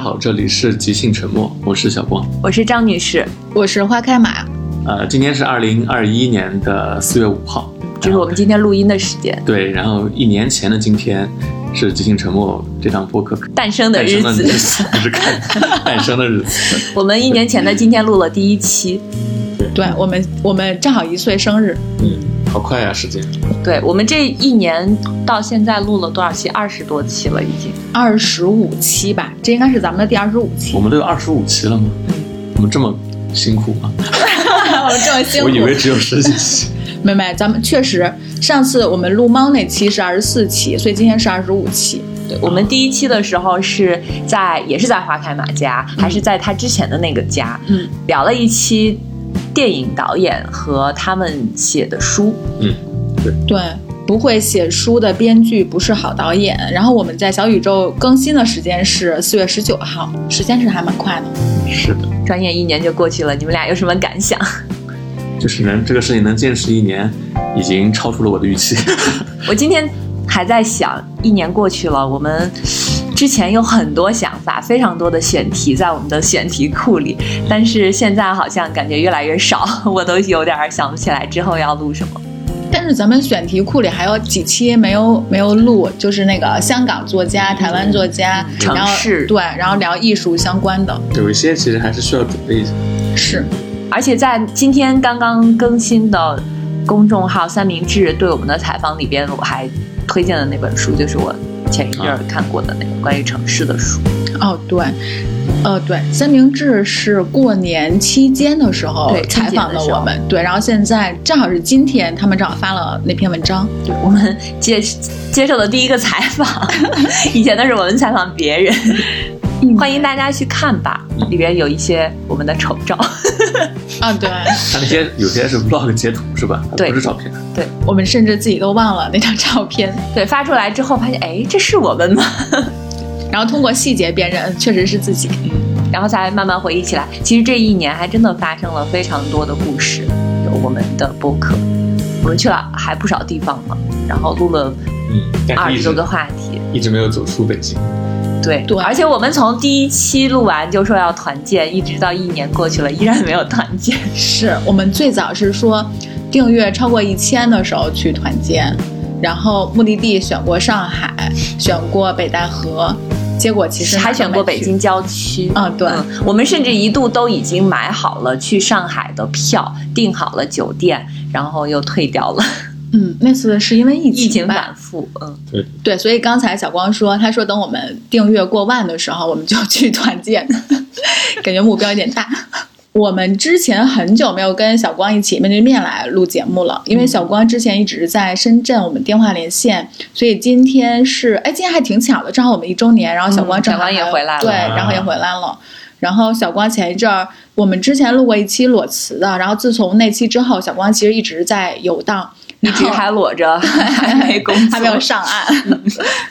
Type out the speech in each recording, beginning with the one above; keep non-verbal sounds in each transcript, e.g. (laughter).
家好，这里是即兴沉默，我是小光。我是张女士，我是花开马，呃，今天是二零二一年的四月五号，这是我们今天录音的时间，对，然后一年前的今天是即兴沉默这档播客诞生的日子。生的日子，不是看诞生的日子。(laughs) (laughs) 我们一年前的今天录了第一期，对我们我们正好一岁生日，嗯，好快呀、时间。对我们这一年到现在录了多少期？二十多期了，已经。二十五期吧，这应该是咱们的第二十五期。我们都有二十五期了吗？我们这么辛苦吗？(laughs) 我们这么辛苦，我以为只有十几期。(laughs) 妹妹，咱们确实上次我们录猫那期是二十四期，所以今天是二十五期。对我们第一期的时候是在也是在花开马家，还是在他之前的那个家，嗯，聊了一期电影导演和他们写的书。嗯，对对，不会写书的编剧不是好导演。然后我们在小宇宙更新的时间是四月十九号，时间是还蛮快的。是的，转眼一年就过去了，你们俩有什么感想？就是能这个事情能坚持一年，已经超出了我的预期。(laughs) 我今天还在想，一年过去了，我们之前有很多想法，非常多的选题在我们的选题库里，但是现在好像感觉越来越少，(laughs) 我都有点儿想不起来之后要录什么。但是咱们选题库里还有几期没有没有录，就是那个香港作家、台湾作家，城然后市对，然后聊艺术相关的，有一些其实还是需要准备一下。是而且在今天刚刚更新的公众号三明治对我们的采访里边，我还推荐的那本书，就是我前一阵儿看过的那个关于城市的书。哦，对，呃，对，三明治是过年期间的时候对采访了我们，对，然后现在正好是今天，他们正好发了那篇文章，对我们接接受的第一个采访，(laughs) 以前都是我们采访别人，欢迎大家去看吧，里边有一些我们的丑照。啊，对，他那些有些是 vlog 截图是吧？对不是照片。对我们甚至自己都忘了那张照片，对，发出来之后发现，哎，这是我们吗？(laughs) 然后通过细节辨认，确实是自己，然后才慢慢回忆起来，其实这一年还真的发生了非常多的故事，有我们的播客，我们去了还不少地方呢，然后录了二十多个话题。一直没有走出北京。对，对而且我们从第一期录完就说要团建，一直到一年过去了，依然没有团建。(laughs) 是我们最早是说订阅超过一千的时候去团建，然后目的地选过上海，选过北戴河，结果其实还选过北京郊区。啊，对。嗯，我们甚至一度都已经买好了去上海的票，订好了酒店，然后又退掉了。嗯，那次是因为疫疫情吧反复，嗯，对，对，所以刚才小光说，他说等我们订阅过万的时候，我们就去团建，(laughs) 感觉目标有点大。我们之前很久没有跟小光一起面对面来录节目了，因为小光之前一直在深圳，我们电话连线，所以今天是，哎，今天还挺巧的，正好我们一周年，然后小光嗯小光也正好还有回来了。对，啊。然后也回来了。然后小光前一阵儿，我们之前录过一期裸辞的，然后自从那期之后，小光其实一直在游荡，一直还裸着，(laughs) 还没工作，还没有上岸。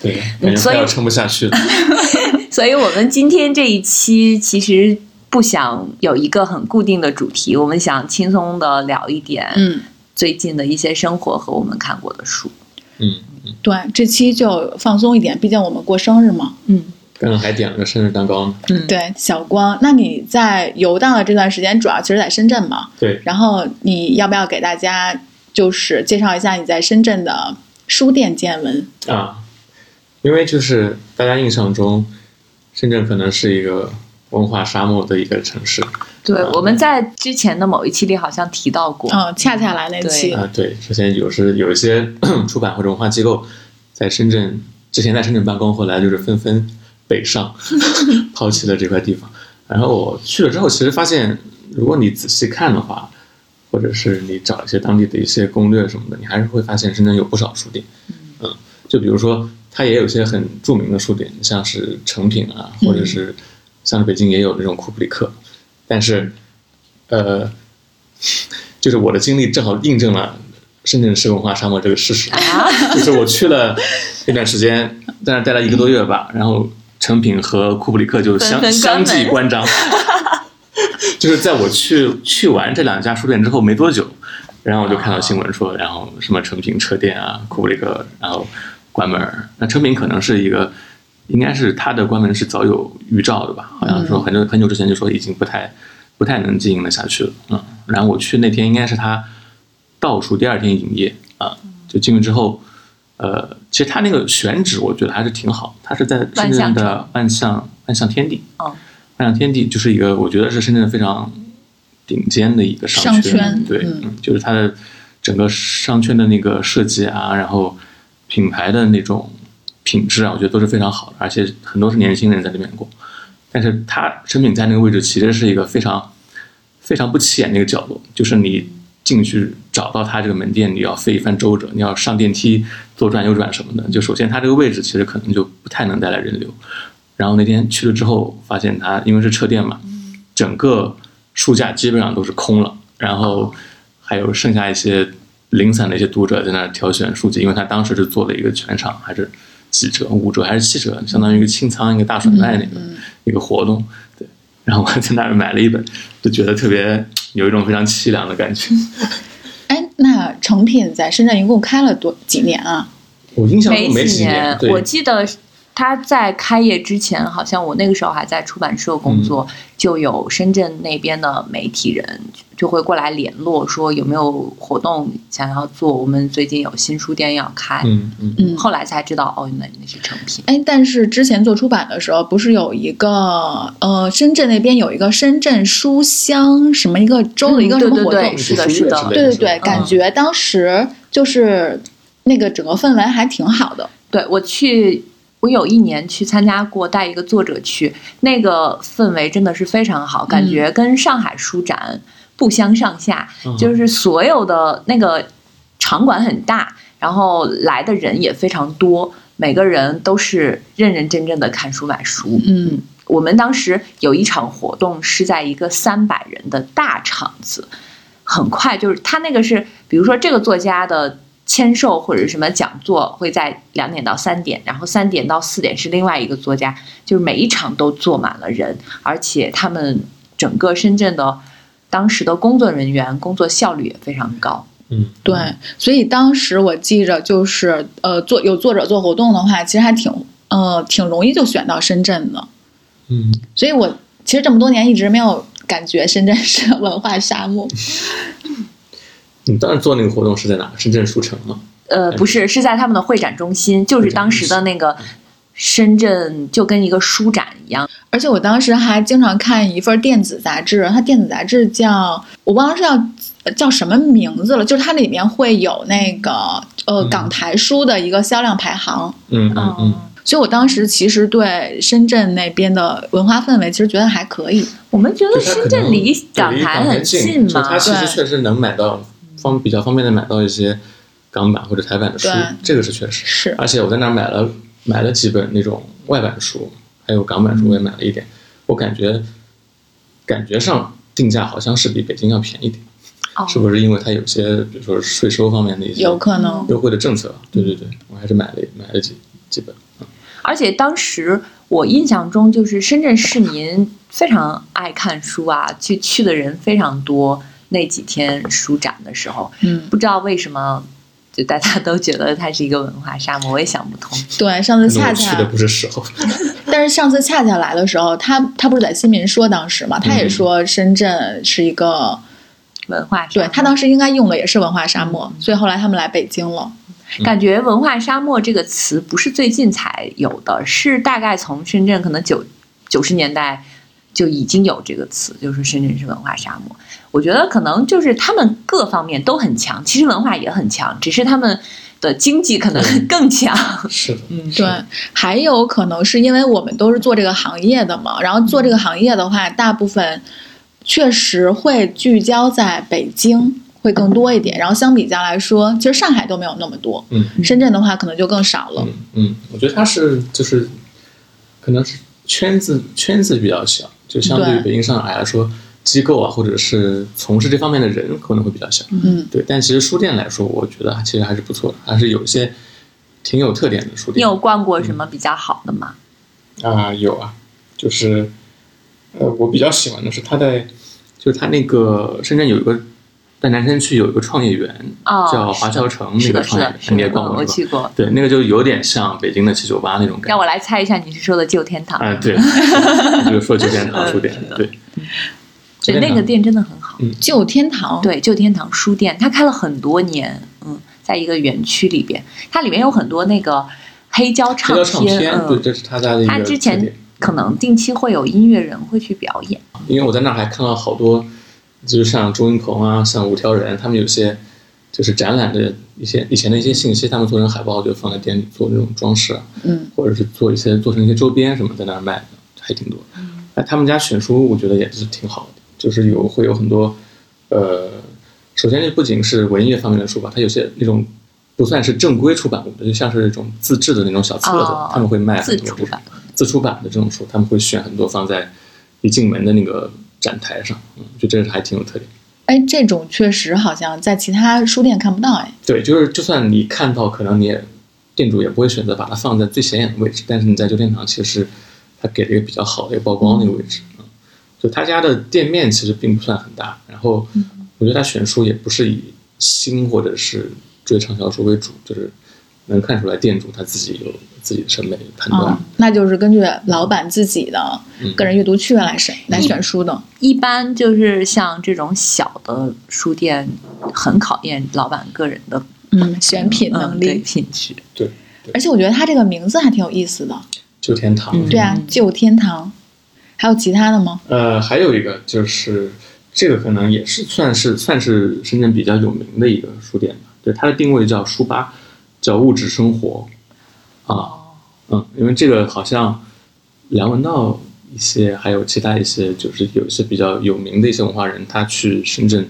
对，(laughs) 所以要撑不下去了。(laughs) 所以我们今天这一期其实不想有一个很固定的主题，我们想轻松的聊一点嗯，最近的一些生活和我们看过的书。嗯，对，这期就放松一点，毕竟我们过生日嘛。嗯刚刚还点了个生日蛋糕呢。嗯，对，小光，那你在游荡的这段时间，主要其实在深圳嘛？对，然后你要不要给大家就是介绍一下你在深圳的书店见闻？啊，因为就是大家印象中，深圳可能是一个文化沙漠的一个城市对，我们在之前的某一期里好像提到过。嗯，恰恰来那期，啊。对，首先有时有一些 (clears throat) 出版或者文化机构在深圳之前在深圳办公，后来就是纷纷北上，(laughs) 抛弃了这块地方。然后我去了之后，其实发现，如果你仔细看的话，或者是你找一些当地的一些攻略什么的，你还是会发现深圳有不少书店。嗯，就比如说，它也有一些很著名的书店，像是诚品啊，或者是像是北京也有这种库布里克，但是，呃，(laughs) 就是我的经历正好印证了深圳是文化沙漠这个事实。就是我去了那段时间，在那待了一个多月吧，然后成品和库布里克就相相继关张。(laughs) 就是在我去去完这两家书店之后没多久，然后我就看到新闻说，然后什么诚品车店啊，库布里克然后关门。那诚品可能是一个应该是它的关门是早有预兆的吧？好像说很久很久之前就说已经不太不太能经营的下去了，嗯。然后我去那天应该是它倒数第二天营业啊，就进去之后，呃，其实它那个选址我觉得还是挺好，它是在深圳的万象万象天地，嗯，万象天地就是一个我觉得是深圳非常顶尖的一个商圈，对，嗯，就是它的整个商圈的那个设计啊，然后品牌的那种。品质啊，我觉得都是非常好的，而且很多是年轻人在那边过。但是它成品在那个位置，其实是一个非常非常不起眼的一个角落，就是你进去找到它这个门店，你要费一番周折，你要上电梯左转右转什么的。就首先它这个位置其实可能就不太能带来人流。然后那天去了之后，发现它因为是车店嘛，整个书架基本上都是空了，然后还有剩下一些零散的一些读者在那挑选书籍，因为他当时是做了一个全场还是。几折、五折还是七折，相当于一个清仓、一个大甩卖那个一个活动，对。然后我在那儿买了一本，就觉得特别有一种非常凄凉的感觉。(laughs) 哎，那成品在深圳一共开了多几年啊？我印象中没几年，我记得。他在开业之前，好像我那个时候还在出版社工作，就有深圳那边的媒体人就会过来联络，说有没有活动想要做。我们最近有新书店要开，嗯嗯嗯，后来才知道哦，原来那是成品。哎，但是之前做出版的时候，不是有一个呃，深圳那边有一个深圳书香什么一个周的一个什么活动？是的，是的，对对对，感觉当时就是那个整个氛围还挺好的。对我去。我有一年去参加过，带一个作者去，那个氛围真的是非常好，感觉跟上海书展不相上下。就是所有的那个场馆很大，然后来的人也非常多，每个人都是认认真真的看书买书。嗯，我们当时有一场活动是在一个三百人的大场子，很快就是他那个是，比如说这个作家的。签售或者什么讲座会在两点到三点，然后三点到四点是另外一个作家，就是每一场都坐满了人，而且他们整个深圳的当时的工作人员工作效率也非常高。嗯，对，所以当时我记着就是呃做有作者做活动的话，其实还挺呃挺容易就选到深圳的。嗯，所以我其实这么多年一直没有感觉深圳是文化沙漠。你当时做那个活动是在哪？深圳书城吗？呃，不是，是在他们的会展中心，就是当时的那个深圳，就跟一个书展一样。而且我当时还经常看一份电子杂志，它电子杂志叫我忘了是叫叫什么名字了，就是它里面会有那个呃港台书的一个销量排行。嗯嗯嗯。所以我当时其实对深圳那边的文化氛围其实觉得还可以。我们觉得深圳离港台很近嘛，它其实确实能买到。方比较方便的买到一些港版或者台版的书，这个是确实。是，而且我在那儿买了买了几本那种外版书，还有港版书我也买了一点。我感觉感觉上定价好像是比北京要便宜点，是不是因为它有些比如说税收方面的一些有可能优惠的政策？对对对，我还是买了买了几几本。而且当时我印象中就是深圳市民非常爱看书啊，去去的人非常多。那几天书展的时候，嗯，不知道为什么，就大家都觉得它是一个文化沙漠，(laughs) 我也想不通。对，上次恰恰去的不是时候。(laughs) 但是上次恰恰来的时候，他他不是在新民说当时嘛，他也说深圳是一个文化，对他当时应该用的也是文化沙漠，所以后来他们来北京了。感觉文化沙漠这个词不是最近才有的，是大概从深圳可能九九十年代就已经有这个词，就是深圳是文化沙漠。我觉得可能就是他们各方面都很强，其实文化也很强，只是他们的经济可能更强。是的，嗯，对，还有可能是因为我们都是做这个行业的嘛，然后做这个行业的话，大部分确实会聚焦在北京会更多一点，然后相比较来说，其实上海都没有那么多，嗯，深圳的话可能就更少了。嗯，我觉得它是就是可能是圈子圈子比较小，就相对于北京、上海来说。机构啊，或者是从事这方面的人可能会比较小，嗯，对。但其实书店来说，我觉得其实还是不错的，还是有一些挺有特点的书店。你有逛过什么比较好的吗？啊，有啊，就是呃，我比较喜欢的是他在，就是他那个深圳有一个在南山区有一个创业园，哦叫华侨城那个创业园，，你也逛过？我去过。对，那个就有点像北京的七九八那种感觉。让我来猜一下，你是说的旧天堂？啊，对，(laughs) 就是说旧天堂书店，对，旧对，天堂那个店真的很好。旧天堂，对，旧天堂书店，它开了很多年，嗯，在一个园区里边，它里面有很多那个黑胶唱片唱片，对，嗯，这是他家的一个他之前。可能定期会有音乐人会去表演。因为我在那儿还看到好多，就是像周云鹏啊，像五条人，他们有些就是展览的一些以前的一些信息，他们做成海报就放在店里做那种装饰啊，嗯，或者是做一些做成一些周边什么在那儿卖的，还挺多。哎，他们家选书我觉得也是挺好的，就是有会有很多，呃，首先这不仅是文艺方面的书吧，它有些那种不算是正规出版物的，就像是那种自制的那种小册子，哦他们会卖很多自出版的这种书，他们会选很多放在一进门的那个展台上，嗯，就这是还挺有特点。哎，这种确实好像在其他书店看不到，哎，对，就是就算你看到，可能你也店主也不会选择把它放在最显眼的位置，但是你在旧天堂其实他给了一个比较好的一个曝光的一个位置，嗯，就他家的店面其实并不算很大，然后我觉得他选书也不是以新或者是追畅销书为主，就是能看出来店主他自己有自己的审美判断。嗯，那就是根据老板自己的嗯个人阅读趣味来审来选书的。一般就是像这种小的书店，很考验老板个人的嗯，选品能力，品质。对，而且我觉得他这个名字还挺有意思的。旧天堂，嗯对啊，旧天堂，还有其他的吗？呃，还有一个就是这个可能也是算是算是深圳比较有名的一个书店吧。对，它的定位叫书吧，叫物质生活啊，嗯，因为这个好像梁文道一些，还有其他一些，就是有一些比较有名的一些文化人，他去深圳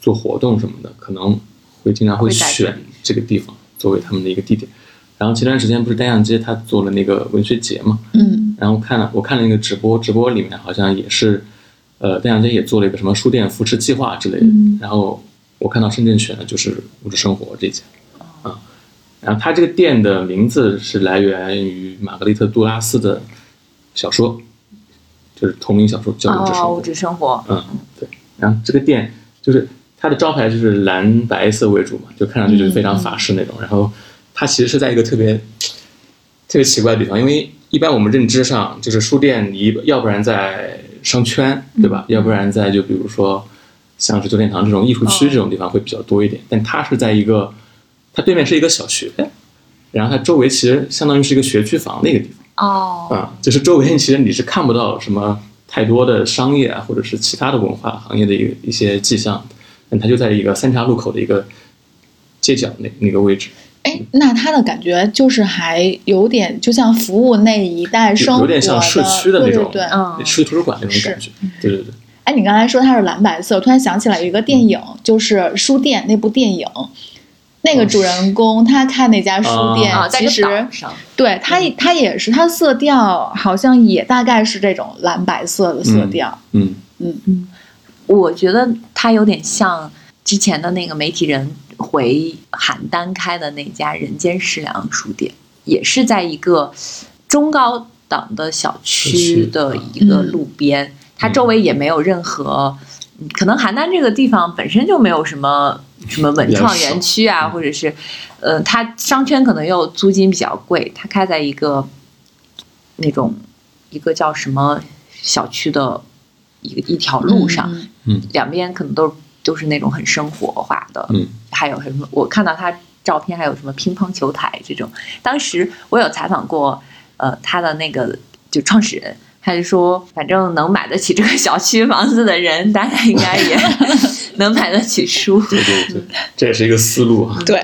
做活动什么的，可能会经常会选这个地方作为他们的一个地点。然后前段时间不是单向街他做了那个文学节嘛，嗯然后看了我看了那个直播，直播里面好像也是，呃，单向街也做了一个什么书店扶持计划之类的。嗯然后我看到深圳选的就是物质生活这家，啊，然后他这个店的名字是来源于玛格丽特·杜拉斯的小说，就是同名小说叫《物质生哦，活物》。质生活，嗯，对。然后这个店就是它的招牌就是蓝白色为主嘛，就看上去就是非常法式那种。然后它其实是在一个特别特别奇怪的地方，因为一般我们认知上就是书店，你要不然在商圈，对吧？要不然在就比如说像是九点堂这种艺术区哦这种地方会比较多一点。但它是在一个，它对面是一个小学，然后它周围其实相当于是一个学区房的一个地方。哦，啊，就是周围其实你是看不到什么太多的商业啊，或者是其他的文化行业的一个一些迹象的，但它就在一个三岔路口的一个街角那那个位置，哎，那他的感觉就是还有点就像服务那一代生活有点像社区的那种对对对。嗯，社区图书馆那种感觉。对对对，哎，你刚才说它是蓝白色，我突然想起来有一个电影，就是《书店》那部电影。那个主人公他看那家书店，其实对他他也是，他色调好像也大概是这种蓝白色的色调。嗯嗯嗯，我觉得他有点像之前的那个媒体人回邯郸开的那家人间食粮书店，也是在一个中高档的小区的一个路边，它周围也没有任何。嗯可能邯郸这个地方本身就没有什么什么文创园区啊，嗯或者是，呃，它商圈可能又租金比较贵，它开在一个那种一个叫什么小区的一个一条路上，嗯两边可能都都是那种很生活化的，嗯，还有什么？我看到他照片，还有什么乒乓球台这种。当时我有采访过，呃，他的那个就创始人，他就说，反正能买得起这个小区房子的人，大家应该也 (laughs) 能买得起书。对对对，这也是一个思路啊。对，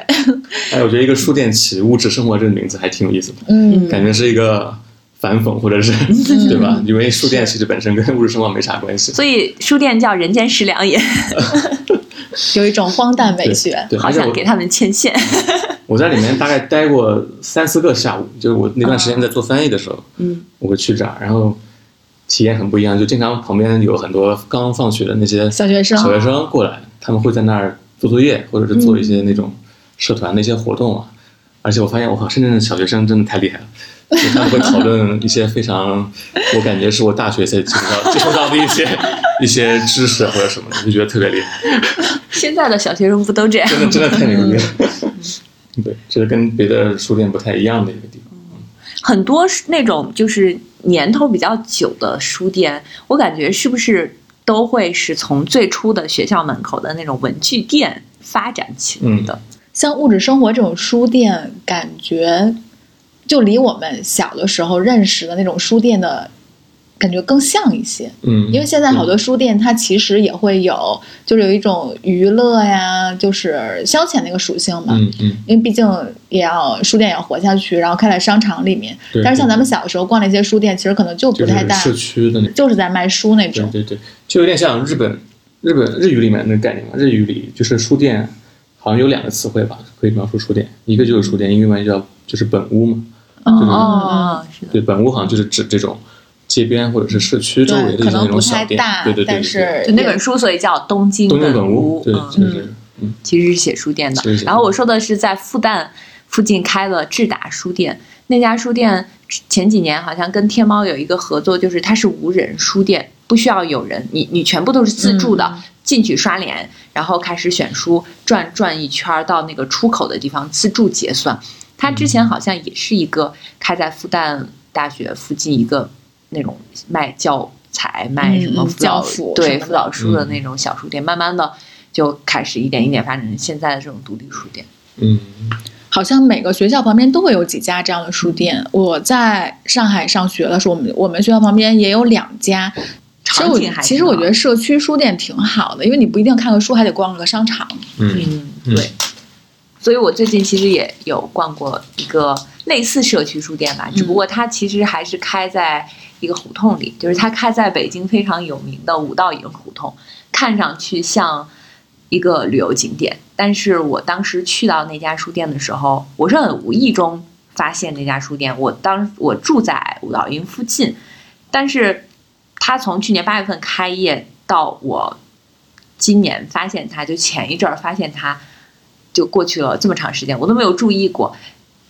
哎，我觉得一个书店起“物质生活”这个名字还挺有意思的，嗯，感觉是一个反讽，或者是 (laughs) 对吧？因为书店其实本身跟物质生活没啥关系。所以书店叫人间食粮也，(laughs) 有一种荒诞美学。对，好而且我想给他们牵线。(laughs) 我在里面大概待过三四个下午，就是我那段时间在做翻译的时候，嗯，我会去这儿，然后体验很不一样，就经常旁边有很多刚放学的那些小学生小学生过来，他们会在那儿做作业，或者是做一些那种社团的一些活动啊。而且我发现，我靠，深圳的小学生真的太厉害了，他们会讨论一些非常，我感觉是我大学才接触到接触到的一些一些知识或者什么的，就觉得特别厉害，现在的小学生不都这样？真的真的太牛逼了。(laughs) 对，这是跟别的书店不太一样的一个地方。很多是那种就是年头比较久的书店，我感觉是不是都会是从最初的学校门口的那种文具店发展起来的？像物质生活这种书店，感觉就离我们小的时候认识的那种书店的感觉更像一些。嗯，因为现在好多书店，它其实也会有，就是有一种娱乐呀，就是消遣那个属性嘛。嗯嗯，因为毕竟也要书店也要活下去，然后开在商场里面。对但是像咱们小的时候逛那些书店，其实可能就就是不太大，社区的那种。就是在卖书那种。对对对，就有点像日本日本日语里面那个概念嘛。日语里就是书店，好像有两个词汇吧，可以描述书店，一个就是书店，另外一个叫就是本屋嘛。哦就是哦，是的，对，本屋好像就是指这种街边或者是市区周围的一些那能不种小店。太大，对对对对但是就那本书，所以叫东京东京本屋。嗯就是嗯其实是写书店的然后我说的是在复旦附近开了智达书店，那家书店前几年好像跟天猫有一个合作，就是它是无人书店，不需要有人，你你全部都是自助的，嗯进去刷脸，然后开始选书，转转一圈儿到那个出口的地方自助结算。它之前好像也是一个开在复旦大学附近一个那种卖教材、卖什么嗯辅导教辅对辅导书的那种小书店，慢慢的就开始一点一点发展成现在的这种独立书店。嗯好像每个学校旁边都会有几家这样的书店。我在上海上学的时候，我们我们学校旁边也有两家。其实其实我觉得社区书店挺好的，因为你不一定看个书，还得逛个商场。嗯对。所以我最近其实也有逛过一个类似社区书店吧，只不过它其实还是开在一个胡同里，就是它开在北京非常有名的五道营胡同，看上去像一个旅游景点。但是我当时去到那家书店的时候，我是很无意中发现那家书店。我当我住在五道营附近，但是它从去年八月份开业到我今年发现它，就前一阵儿发现它，就过去了这么长时间，我都没有注意过。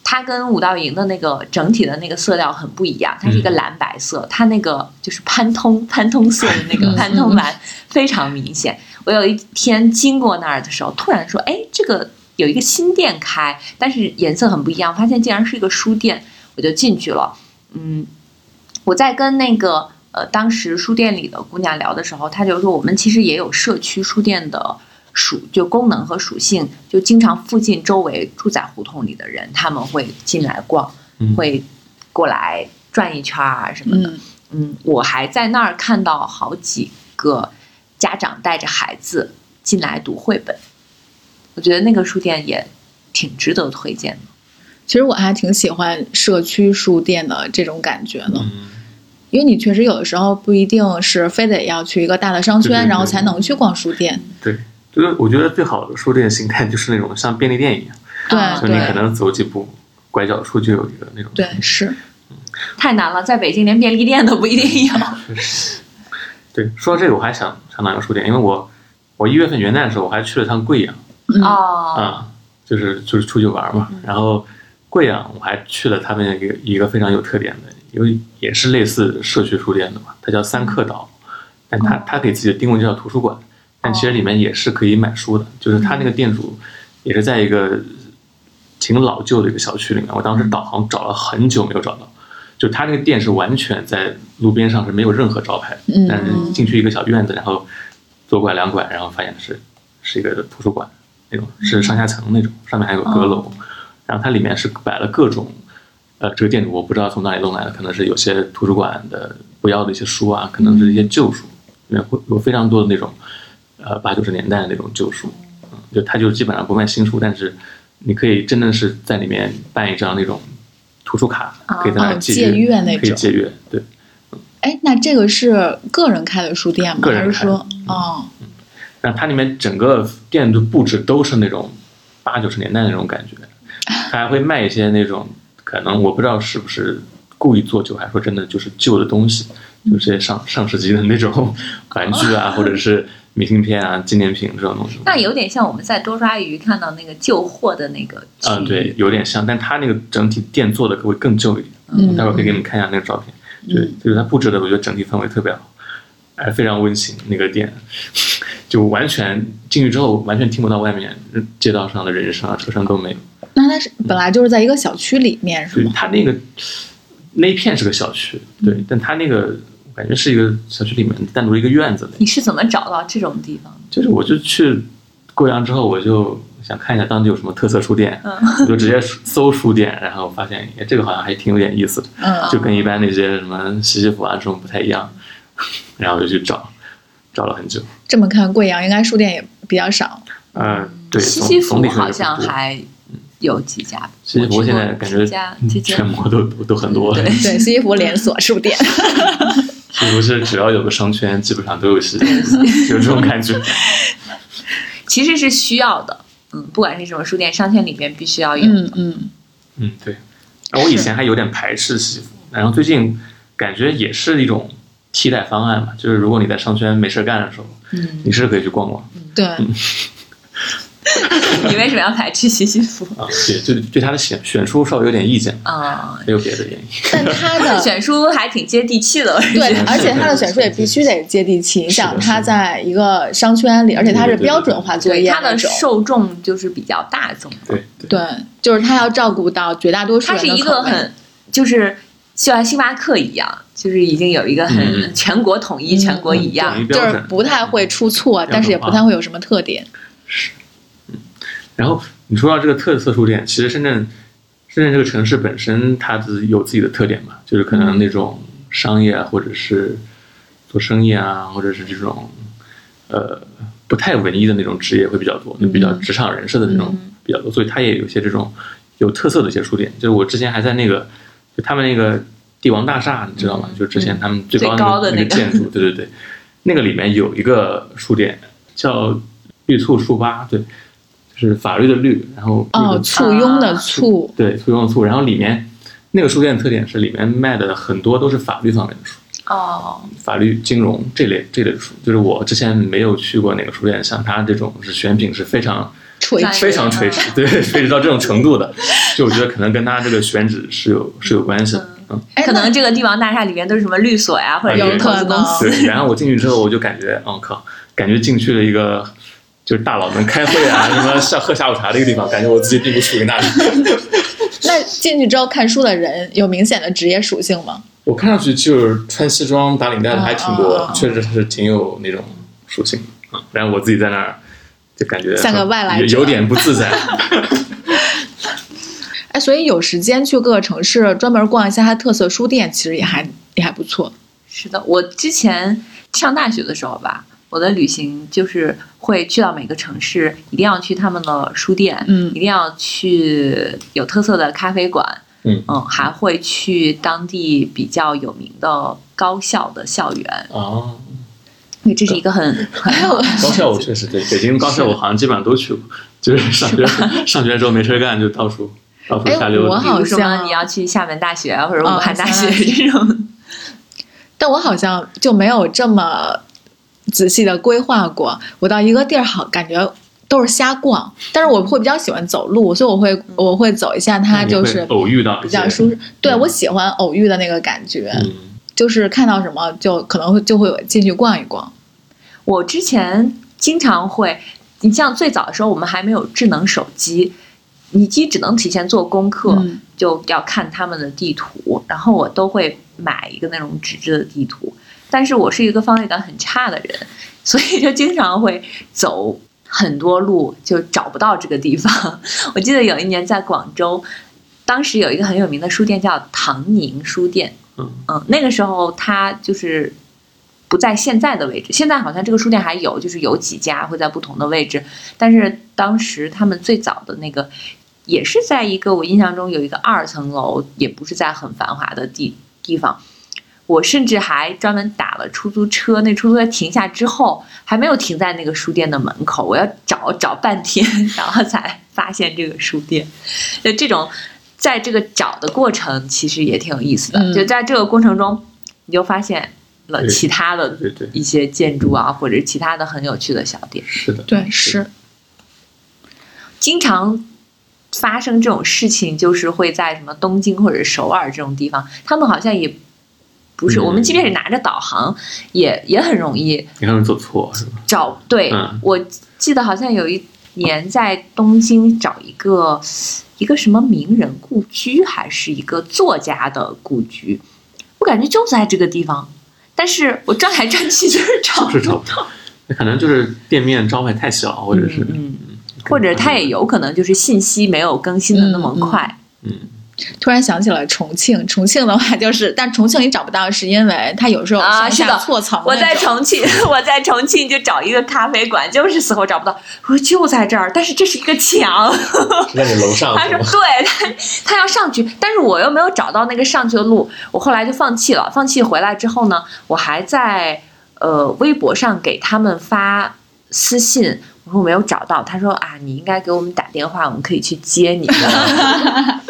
它跟五道营的那个整体的那个色调很不一样，它是一个蓝白色，它那个就是潘通潘通色的那个嗯潘通蓝非常明显。我有一天经过那儿的时候，突然说：“哎，这个有一个新店开，但是颜色很不一样。”发现竟然是一个书店，我就进去了。嗯，我在跟那个呃当时书店里的姑娘聊的时候，她就说我们其实也有社区书店的属就功能和属性，就经常附近周围住在胡同里的人，他们会进来逛，嗯会过来转一圈啊什么的。嗯，嗯，我还在那儿看到好几个家长带着孩子进来读绘本，我觉得那个书店也挺值得推荐的。其实我还挺喜欢社区书店的这种感觉呢，嗯因为你确实有的时候不一定是非得要去一个大的商圈，对对对然后才能去逛书店。对，就是我觉得最好的书店形态就是那种像便利店一样，对啊就你可能走几步，拐角处就有一个那种。对，是，太难了，在北京连便利店都不一定有。(laughs) 对，说到这个，我还想想到一个书店，因为我我一月份元旦的时候，我还去了趟贵阳。嗯。哦，啊，就是就是出去玩嘛。然后贵阳我还去了他们一个一个非常有特点的，因为也是类似社区书店的嘛，它叫三克岛，但它它给自己的定位就叫图书馆，但其实里面也是可以买书的，就是他那个店主也是在一个挺老旧的一个小区里面，我当时导航找了很久没有找到。就他那个店是完全在路边上是没有任何招牌但是进去一个小院子，然后左拐两拐，然后发现是是一个图书馆那种，是上下层那种，上面还有个阁楼，然后它里面是摆了各种，呃，这个店主我不知道从哪里弄来的，可能是有些图书馆的不要的一些书啊，可能是一些旧书，里面会有非常多的那种，呃，八九十年代的那种旧书，嗯，就他就基本上不卖新书，但是你可以真的是在里面办一张那种图书卡，可以在那借阅，那种可以借阅，对。哎，那这个是个人开的书店吗？个人开还是说，哦，然后它里面整个店的布置都是那种八九十年代那种感觉，它还会卖一些那种可能我不知道是不是故意做旧，还是说真的就是旧的东西，就是些上上世纪的那种 (laughs) 玩具啊，或者是明信片啊、纪念品这种东西。那有点像我们在多抓鱼看到那个旧货的那个。嗯，对，有点像，但它那个整体店做的会更旧一点，嗯待会儿可以给你们看一下那个照片。对，就是它布置的，我觉得整体氛围特别好，哎，非常温馨。那个店 (laughs) 就完全进去之后，完全听不到外面街道上的人声啊、车声都没有。那它是本来就是在一个小区里面是对，吗？它那个那一片是个小区，对，但它那个我感觉是一个小区里面单独一个院子里。你是怎么找到这种地方的？就是我就去贵阳之后，我就想看一下当地有什么特色书店，嗯我就直接搜书店，然后发现哎，这个好像还挺有点意思的，嗯，就跟一般那些什么西西弗啊这种不太一样，然后我就去找，(laughs) 找了很久。这么看，贵阳应该书店也比较少。嗯，对，西西弗好像还有几家，西西弗现在感觉全国都都都很多，对对，西西弗连锁书店。(laughs) 西西弗是只要有个商圈，基本上都有西西弗，有这种感觉。(laughs) 其实是需要的。嗯，不管是什么书店，商圈里面必须要有。嗯嗯，嗯，对。我以前还有点排斥西服，然后最近感觉也是一种替代方案嘛，就是如果你在商圈没事干的时候，嗯，你是可以去逛逛对，(laughs) 你为什么要排斥西西弗？啊。对，就对他的选选书稍微有点意见，啊、没有别的原因。但他的 (laughs) 选书还挺接地气的，对，而且他的选书也必须得接地气。你想，他在一个商圈里，而且他是标准化作业，他的。受众就是比较大众，对对对，就是他要照顾到绝大多数他是一。个很就是就像星巴克一样，就是已经有一个很嗯全国统一、全国一样。就是。不太会出错，但是也不太会有什么特点。然后你说到这个特色书店，其实深圳深圳这个城市本身它自己有自己的特点嘛，就是可能那种商业啊，或者是做生意啊，或者是这种呃不太文艺的那种职业会比较多，就比较职场人士的那种比较多，所以它也有一些这种有特色的一些书店。就是我之前还在那个就他们那个帝王大厦，你知道吗？就之前他们最高的那个那个。建筑，对对对，那个里面有一个书店叫绿醋书吧，对，就是法律的律，然后绿哦，簇拥的簇，对簇拥的簇，然后里面那个书店的特点是里面卖的很多都是法律方面的书，哦，法律、金融这类这类书，就是我之前没有去过哪个书店，像他这种是选品是非常垂直非常垂直，对，垂直到这种程度的，就我觉得可能跟他这个选址是有是有关系的，嗯，哎可能这个帝王大厦里面都是什么律所呀，或者有是投资公司。对。然后我进去之后，我就感觉，我靠，感觉进去了一个就是大佬们开会啊，什么下喝下午茶的一个地方，感觉我自己并不属于那里。(laughs) 那进去之后看书的人有明显的职业属性吗？我看上去就是穿西装打领带的还挺多的，哦哦哦确实是挺有那种属性啊。然后我自己在那儿就感觉像个外来有点不自在。(laughs) (laughs) 哎，所以有时间去各个城市专门逛一下它特色书店，其实也还也还不错。是的，我之前上大学的时候吧，我的旅行就是会去到每个城市，一定要去他们的书店，嗯。一定要去有特色的咖啡馆，嗯。还会去当地比较有名的高校的校园，啊，因为这是一个很 (laughs) 很好的高校我确实对北京高校我好像基本上都去过，就是上学上学之后没事干就到处到处哎瞎溜达。我好像你要去厦门大学啊或者武哦汉大学这种，但我好像就没有这么仔细的规划过。我到一个地儿，好感觉都是瞎逛，但是我会比较喜欢走路，所以我会我会走一下它，就是偶遇到比较舒适。对嗯我喜欢偶遇的那个感觉，嗯就是看到什么就可能会就会进去逛一逛。我之前经常会，你像最早的时候，我们还没有智能手机，你机只能提前做功课，嗯就要看他们的地图，然后我都会买一个那种纸质的地图。但是我是一个方位感很差的人，(laughs) 所以就经常会走很多路，就找不到这个地方。(laughs) 我记得有一年在广州，当时有一个很有名的书店叫唐宁书店，嗯嗯，那个时候它就是不在现在的位置，现在好像这个书店还有，就是有几家会在不同的位置，但是当时他们最早的那个也是在一个我印象中有一个二层楼，也不是在很繁华的地地方。我甚至还专门打了出租车，那出租车停下之后还没有停在那个书店的门口，我要找找半天，(laughs) 然后才发现这个书店。就这种，在这个找的过程其实也挺有意思的。嗯就在这个过程中，你就发现了其他的对对一些建筑啊，或者其他的很有趣的小店。是的，对，是经常发生这种事情，就是会在什么东京或者首尔这种地方，他们好像也不是，嗯我们即便是拿着导航，也也很容易你看能走错是吧？找。对、嗯我记得好像有一年在东京找一个一个什么名人故居，还是一个作家的故居，我感觉就在这个地方，但是我转来转去就是找是找不到，那可能就是店面招牌太小，或者是嗯，或者它也有可能就是信息没有更新的那么快。嗯突然想起了重庆，重庆的话就是，但重庆你找不到，是因为它有时候啊，上下是的，错层我在重庆，(laughs) 我在重庆就找一个咖啡馆，就是死活找不到。我说就在这儿，但是这是一个墙。是在你楼上他说？对他，他要上去，但是我又没有找到那个上去的路，我后来就放弃了。放弃回来之后呢，我还在呃微博上给他们发私信，我说我没有找到。他说啊，你应该给我们打电话，我们可以去接你的。(laughs)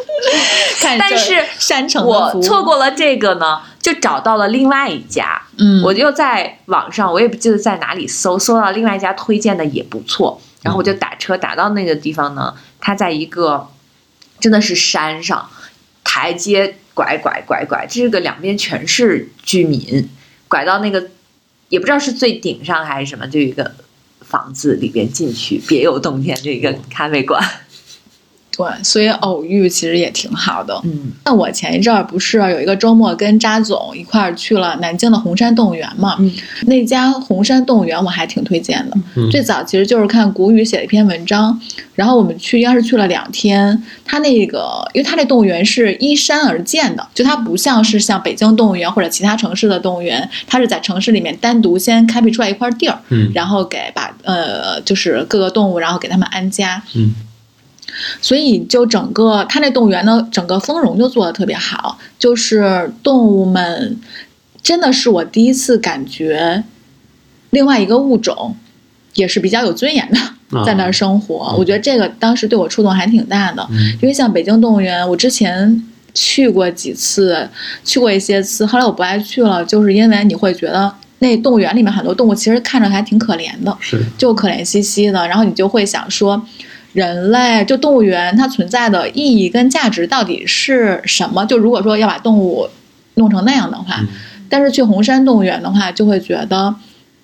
看但是山城我错过了这个呢，就找到了另外一家。嗯，我就在网上，我也不记得在哪里搜，搜到另外一家推荐的也不错，然后我就打车打到那个地方呢，它在一个真的是山上，台阶拐拐拐拐，这个两边全是居民，拐到那个也不知道是最顶上还是什么，就有一个房子里边进去，别有洞天这一个咖啡馆。对，所以偶遇其实也挺好的。嗯那我前一阵儿不是有一个周末跟扎总一块儿去了南京的红山动物园嘛？嗯那家红山动物园我还挺推荐的。嗯最早其实就是看谷雨写了一篇文章，然后我们去应该是去了两天。它那个，因为它那动物园是依山而建的，就它不像是像北京动物园或者其他城市的动物园，它是在城市里面单独先开辟出来一块地儿，嗯然后给把呃就是各个动物，然后给它们安家。嗯所以就整个它那动物园呢，整个丰容就做的特别好，就是动物们真的是我第一次感觉另外一个物种也是比较有尊严的啊在那儿生活。我觉得这个当时对我触动还挺大的，嗯因为像北京动物园，我之前去过几次，去过一些次，后来我不爱去了，就是因为你会觉得那动物园里面很多动物其实看着还挺可怜的。是就可怜兮兮的，然后你就会想说，人类就动物园它存在的意义跟价值到底是什么？就如果说要把动物弄成那样的话，嗯。但是去红山动物园的话，就会觉得，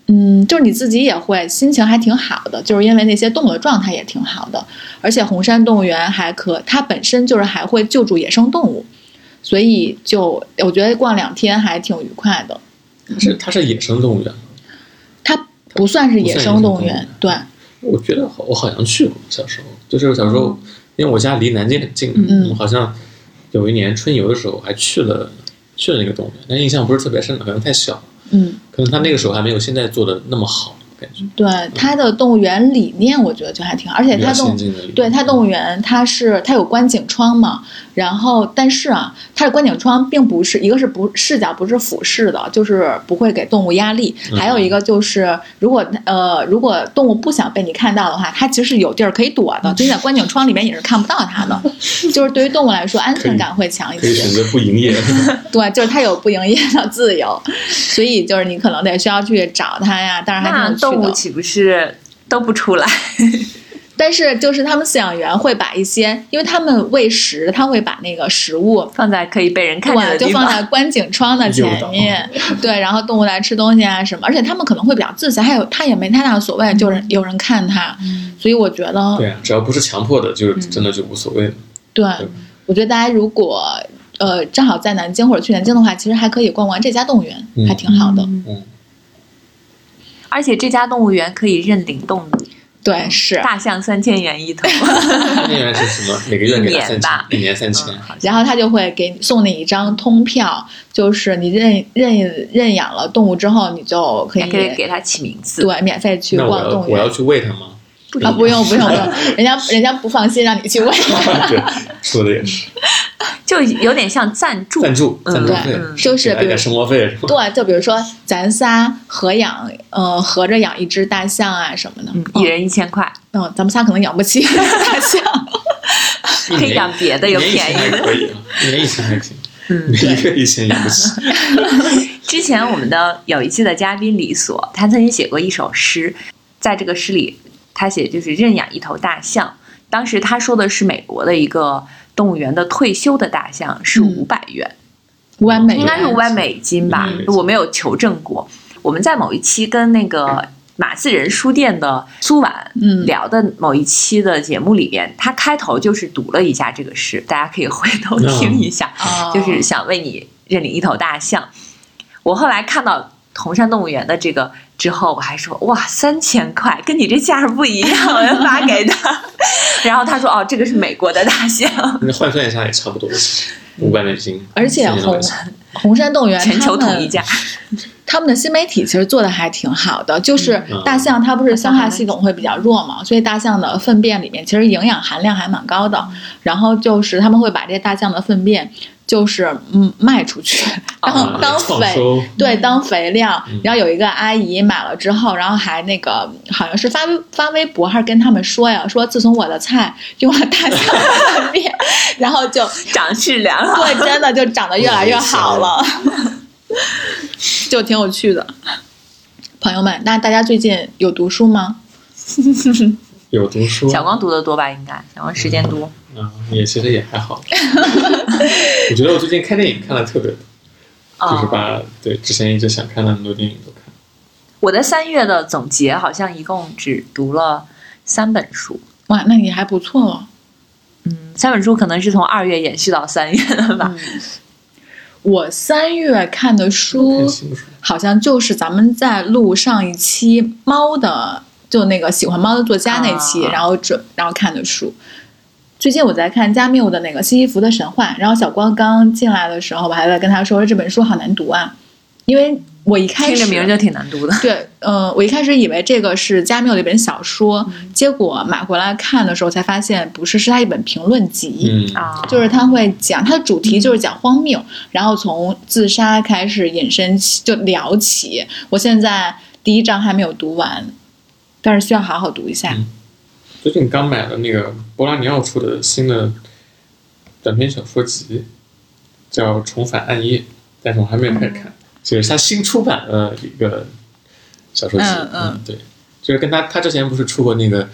嗯，就是你自己也会心情还挺好的，就是因为那些动物的状态也挺好的，而且红山动物园还可它本身就是还会救助野生动物，所以就我觉得逛两天还挺愉快的。它是它是野生动物园，它不算是野生动物园，对，我觉得好我好像去过，小时候就是小时候，因为我家离南京很近，嗯我好像有一年春游的时候还去了去了那个动物园，但印象不是特别深了，可能太小了，嗯。可能他那个时候还没有现在做的那么好，感觉对它的动物园理念，我觉得就还挺好，而且它动。对它动物园它是它有观景窗嘛，然后但是啊，它的观景窗并不是一个是不视角不是俯视的，就是不会给动物压力，嗯还有一个就是如果呃如果动物不想被你看到的话，它其实是有地儿可以躲的，就你在观景窗里面也是看不到它的，(laughs) 就是对于动物来说安全感会强一些可以选。择不营业，(laughs) 对，就是它有不营业的自由，所以就是你可能得需要去找它呀，但是还挺。动物岂不是都不出来？(laughs) 但是就是他们饲养员会把一些，因为他们喂食，他会把那个食物放在可以被人看见的，地方。就放在观景窗的前面，对，然后动物来吃东西啊什么，而且他们可能会比较自私，还有他也没太大所谓，就是有人看他，所以我觉得对啊，只要不是强迫的，就真的就无所谓了。对对，我觉得大家如果呃正好在南京或者去南京的话，其实还可以逛逛这家动物园，嗯还挺好的。嗯，而且这家动物园可以认领动物，对，是。大象三千元一头。三千元是什么？每个月给他三千一年三千。然后他就会给你送你一张通票，就是你认认认养了动物之后，你就可以还可以给它起名字。对免费去逛动物园要我要。去喂它吗？啊，不用不用不用，人家人家不放心让你去问。(laughs) 对，说的也是。(laughs) 就有点像赞助。赞助嗯赞助费嗯，就是比如生活费是吧？对，就比如说咱仨合养，呃，合着养一只大象啊什么的，嗯，一人一千块，嗯，咱们仨可能养不起 (laughs) 大象。可以养别的有便宜可以啊，一年一千还行，嗯每一个一千养不起。之前我们的有一期的嘉宾李所，他曾经写过一首诗，在这个诗里，他写就是认养一头大象，当时他说的是美国的一个动物园的退休的大象是嗯。五百元，五百美元。应该是五百美金吧我没有求证过。我们在某一期跟那个马自仁书店的苏婉嗯。聊的某一期的节目里边，他开头就是读了一下这个诗，大家可以回头听一下，哦就是想为你认领一头大象。我后来看到红山动物园的这个之后，我还说哇，三千块，跟你这价儿不一样，我就发给他。(laughs) 然后他说哦，这个是美国的大象，那换算一下也差不多，五百美金，而且红4000美金红山动物园全球统一价。他们的新媒体其实做的还挺好的，就是嗯大象它不是消化系统会比较弱嘛，所以大象的粪便里面其实营养含量还蛮高的。然后就是他们会把这些大象的粪便，就是嗯卖出去，当啊当肥。对，当肥料嗯。然后有一个阿姨买了之后，然后还那个好像是发微发微博，还是跟他们说呀，说自从我的菜用了大象的粪便，然后就 (laughs) 长势良好。对，真的就长得越来越好了，就挺有趣的。朋友们，那大家最近有读书吗？(laughs) 有读书，小光读的多吧？应该小光时间多。啊，也其实也还好。(laughs) 我觉得我最近看电影看的特别多，就是啊、把对之前一直想看的很多电影都看。我的三月的总结好像一共只读了三本书。哇，那你还不错哦。嗯，三本书可能是从二月延续到三月的吧。我三月看的书好像就是咱们在录上一期猫的，就那个喜欢猫的作家那期，啊然后准然后看的书。最近我在看加缪的那个《西西弗的神话》，然后小光刚进来的时候，我还在跟他说这本书好难读啊，因为我一开始听着名儿就挺难读的。对，嗯、我一开始以为这个是加缪的一本小说，结果买回来看的时候才发现不是，是他一本评论集。嗯，啊，就是他会讲，他的主题就是讲荒谬，然后从自杀开始引申起，就聊起。我现在第一章还没有读完，但是需要好好读一下。嗯最近刚买了那个波拉尼奥出的新的短篇小说集，叫《重返暗夜》，但是我还没有开始看，这是他新出版的一个小说集。嗯嗯对，就是跟他他之前不是出过那个《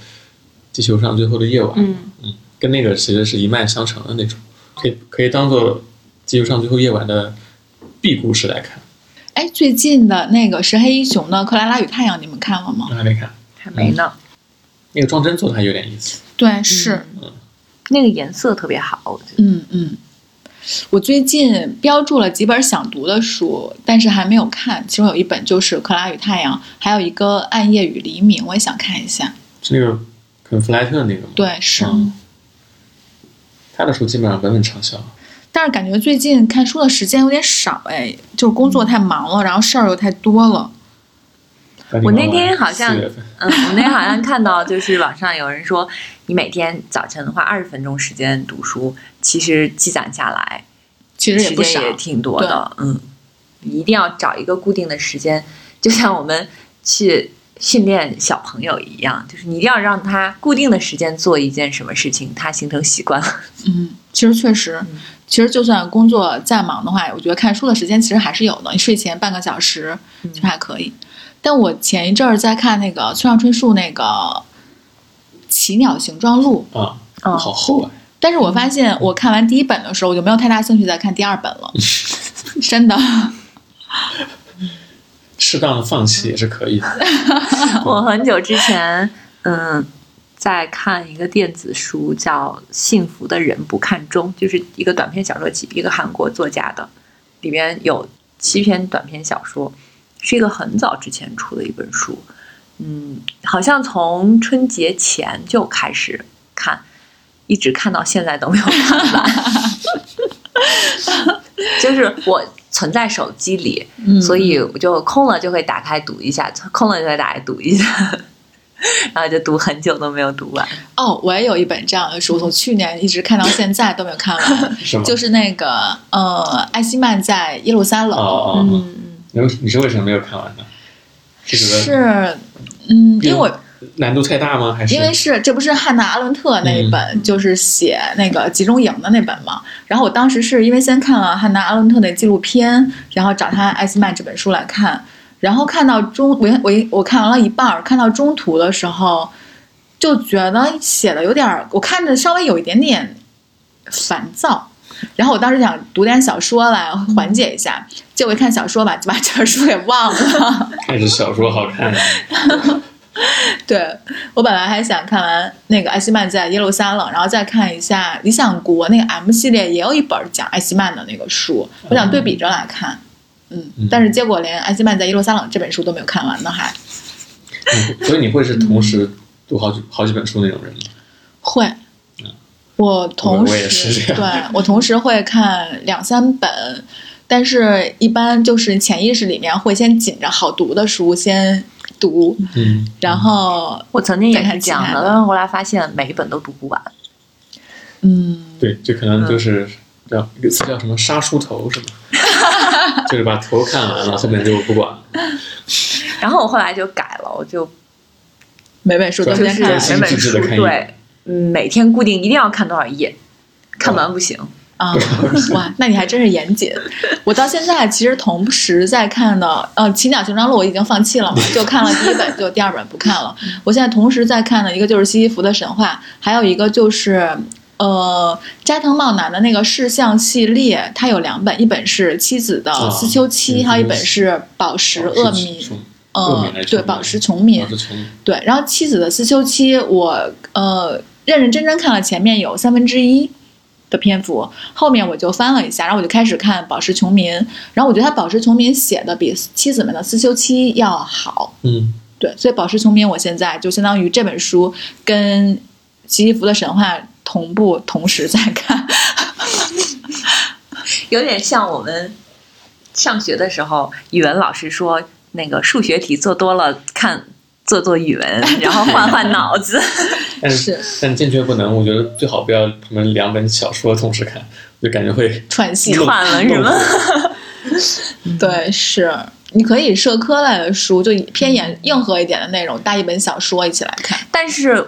地球上最后的夜晚》嗯，跟那个其实是一脉相承的那种，可以可以当做《地球上最后夜晚》的 B 故事来看。哎，最近的那个石黑一雄的《克拉拉与太阳》，你们看了吗？我还没看，还没呢。那个装帧做的还有点意思。对，是，嗯那个颜色特别好，我觉得。嗯嗯。我最近标注了几本想读的书，但是还没有看。其中有一本就是《克拉与太阳》，还有一个《暗夜与黎明》，我也想看一下。是那个肯弗莱特那个吗？对，是。嗯，他的书基本上本本畅销。但是感觉最近看书的时间有点少，哎，就是工作太忙了，然后事儿又太多了。我那天好像嗯，我那天好像看到，就是网上有人说，你每天早晨花二十分钟时间读书，其实积攒下来，其实也不少也。挺多的。嗯，你一定要找一个固定的时间，就像我们去训练小朋友一样，就是你一定要让他固定的时间做一件什么事情，他形成习惯了。嗯，其实确实，其实就算工作再忙的话，我觉得看书的时间其实还是有的。你睡前半个小时其实还可以。但我前一阵儿在看那个村上春树那个《奇鸟形状录》，啊，嗯好厚啊！但是我发现我看完第一本的时候，我就没有太大兴趣再看第二本了。(laughs) 真的，(laughs) 适当的放弃也是可以的。(laughs) 我很久之前，嗯，在看一个电子书，叫《幸福的人不看钟》，就是一个短篇小说集，一个韩国作家的，里边有七篇短篇小说，是一个很早之前出的一本书。嗯，好像从春节前就开始看，一直看到现在都没有看完。(laughs) 就是我存在手机里，嗯所以我就空了就会打开读一下，空了就会打开读一下，然后就读很久都没有读完。哦，我也有一本这样的书，从去年一直看到现在都没有看完，是吗？就是那个呃，艾希曼在耶路撒冷。哦哦，哦嗯，你为你是为什么没有看完呢？是嗯，因为我难度太大吗？还是因为是这不是汉娜·阿伦特那一本，就是写那个集中营的那本嘛。然后我当时是因为先看了汉娜·阿伦特的纪录片，然后找他《艾斯曼》这本书来看，然后看到中我我我看完了一半儿，看到中途的时候，就觉得写的有点儿，我看着稍微有一点点烦躁。然后我当时想读点小说来缓解一下，结果一看小说吧，就 (laughs) 把这本书给忘了。(laughs) 还是小说好看，(laughs) 对我本来还想看完那个艾希曼在耶路撒冷，然后再看一下《理想国》那个 M 系列，也有一本讲艾希曼的那个书，我想对比着来看。嗯，但是结果连艾希曼在耶路撒冷这本书都没有看完呢，还嗯所以你会是同时读好几好几本书那种人吗？会。我同我我也时是这对我同时会看两三本，但是一般就是潜意识里面会先紧着好读的书先读，嗯，然后我曾经也是这样的，但是后来发现每一本都读不完。嗯，对，这可能就是叫一个词叫什么“杀书头”是吗？就是把头看完了，后面就不管了。然后我后来就改了，我就每本书都专先看每本书对，嗯，每天固定一定要看多少页，看完不行。啊、哇，那你还真是严谨。我到现在其实同时在看的，呃，《奇鸟行装录》我已经放弃了嘛，(laughs) 就看了第一本，就第二本不看了。我现在同时在看的一个就是西西弗的神话，还有一个就是呃斋藤茂男的那个世相系列，它有两本，一本是妻子的啊思秋期，嗯还有一本是宝石恶民。呃对，宝石穷民宝，石穷民，对，然后妻子的思秋期，我呃认认真真看了前面有三分之一的篇幅，后面我就翻了一下，然后我就开始看《宝石穷民》，然后我觉得他《宝石穷民》写的比妻子们的思修期要好，嗯，对，所以《宝石穷民》我现在就相当于这本书跟西西弗的神话同步同时在看，(laughs) 有点像我们上学的时候，语文老师说那个数学题做多了，看做做语文，(laughs) 然后换换脑子。但是但坚决不能，我觉得最好不要他们两本小说同时看，就感觉会串戏。串了是吗？(laughs) (laughs) 对，是你可以社科类的书，就偏严硬核一点的内容，搭一本小说一起来看。但是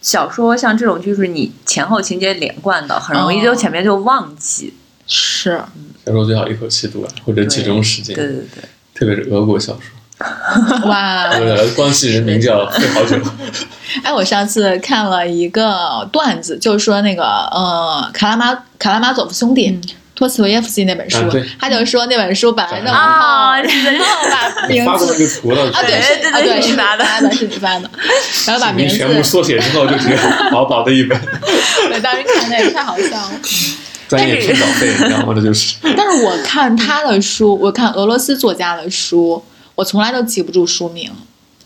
小说像这种，就是你前后情节连贯的，很容易就哦前面就忘记。是，小说最好一口气读完，或者集中时间，对对对，特别是俄国小说。(laughs) 哇，呃，光系人名叫费好久，(laughs) 哎，我上次看了一个段子，就是说那个呃，卡拉马卡拉马佐夫兄弟。托斯托耶夫斯基那本书，他就说那本书本来那么然后把名发过那字啊，对，是对啊，对，是你对是你发的是你发的，然后把名字，你全部缩写之后就只有薄薄的一本，(laughs) 对，当时看那也太好笑了。专业评稿费，然后这就是。但是我看他的书，我看俄罗斯作家的书，我从来都记不住书名，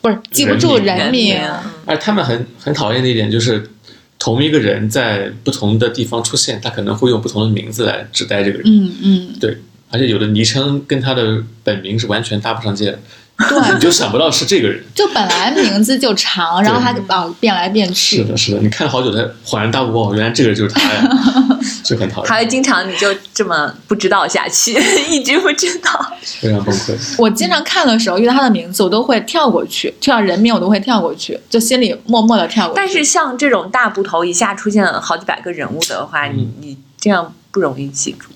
不是记不住人人名。哎，他们很很讨厌的一点就是，同一个人在不同的地方出现，他可能会用不同的名字来指代这个人。嗯嗯，对，而且有的昵称跟他的本名是完全搭不上界的，对，你就想不到是这个人。就本来名字就长，然后还哦变来变去。是的，是的，你看好久才恍然大悟，哦，原来这个人就是他呀，(laughs) 就很讨厌，还会经常你就这么不知道下去，(laughs) 一直不知道。非常崩溃。我经常看的时候遇到他的名字，我都会跳过去，跳到人名我都会跳过去，就心里默默的跳过去。但是像这种大部头一下出现好几百个人物的话，你嗯你这样不容易记住。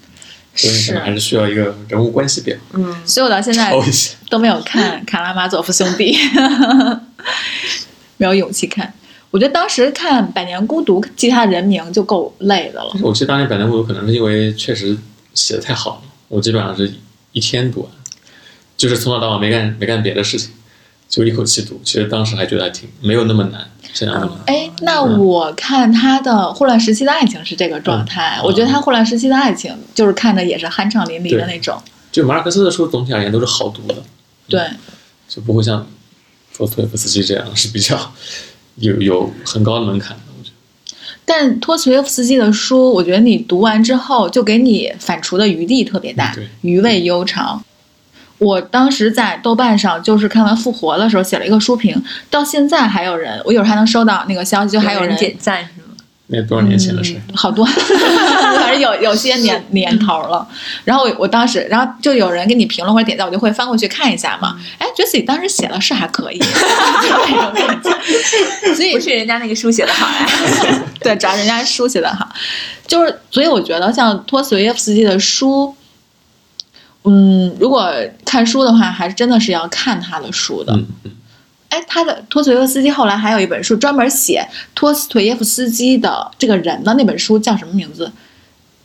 所以你可能还是，需要一个人物关系表，嗯，所以我到现在。都没有看《卡拉马佐夫兄弟》，(laughs) 没有勇气看。我觉得当时看《百年孤独》记他的人名就够累的了我记得当年《百年孤独》可能是因为确实写的太好了，我基本上是一天读完，就是从早到晚没干没干别的事情，就一口气读。其实当时还觉得还挺没有那么难，想象那么难。哎，那我看他的《霍乱时期的爱情》是这个状态，嗯我觉得他《霍乱时期的爱情》就是看的也是酣畅淋漓的那种。就马尔克斯的书总体而言都是好读的，对，就不会像托斯托耶夫斯基这样是比较有有很高的门槛的。我觉得但托斯托耶夫斯基的书，我觉得你读完之后，就给你反刍的余地特别大余味悠长。我当时在豆瓣上，就是看完《复活》的时候写了一个书评，到现在还有人，我有时候还能收到那个消息，就还有人点赞是吗？那多少年前的事，嗯好多，反正有有些年 (laughs) 年头了。然后我我当时，然后就有人给你评论或者点赞，我就会翻过去看一下嘛。哎，觉得自己当时写的是还可以。(laughs) 所以不是人家那个书写的好呀。(laughs) 对，主要人家书写的好，就是所以我觉得像托斯托耶夫斯基的书，嗯，如果看书的话，还是真的是要看他的书的。哎，他的托斯托耶夫斯基后来还有一本书，专门写托斯托耶夫斯基的这个人的那本书叫什么名字？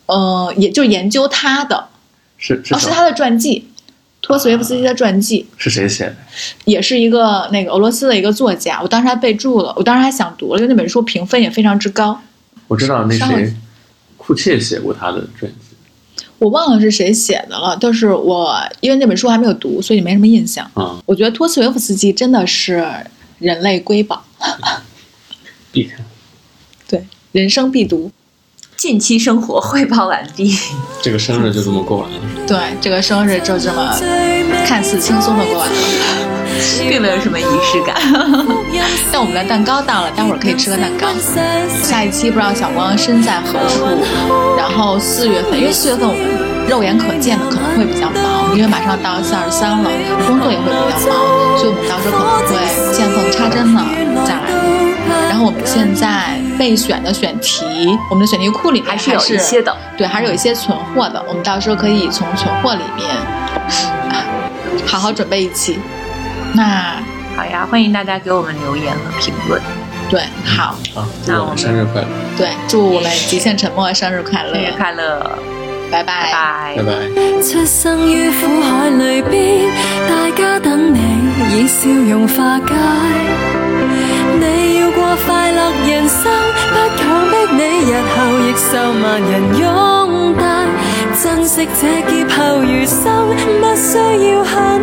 呃，也就研究他的，哦，是是哦是他的传记，托斯托耶夫斯基的传记，是谁写的？也是一个那个俄罗斯的一个作家。我当时还备注了，我当时还想读了，因为那本书评分也非常之高。我知道那谁，库切写过他的传记。我忘了是谁写的了，但是我因为那本书还没有读，所以没什么印象。啊、我觉得托斯维夫斯基真的是人类瑰宝，(laughs) 必看。对，人生必读。近期生活汇报完毕。(laughs) 这个生日就这么过完了。对，这个生日就这么看似轻松的过完了。(laughs) 并没有什么仪式感。(laughs) 但我们的蛋糕到了，待会儿可以吃个蛋糕。(laughs) 下一期不知道小光身在何处，然后四月份，因为四月份我们肉眼可见的可能会比较忙，因为马上到四二三了，工作也会比较忙，所以我们到时候可能会见缝插针的再来录。然后我们现在备选的选题，我们的选题库里面还是有一些的，对，还是有一些存货的。我们到时候可以从存货里面啊好好准备一期。那好呀，欢迎大家给我们留言和评论。对，好，啊，祝我们生日快乐！对，祝我们极限沉默生日快乐，生日快乐，拜拜拜拜。拜。出生於苦海裏邊，大家等你以笑容化解。你要過快樂人生，不強迫你，日後亦受萬人擁戴。珍惜這劫後餘生，不需要很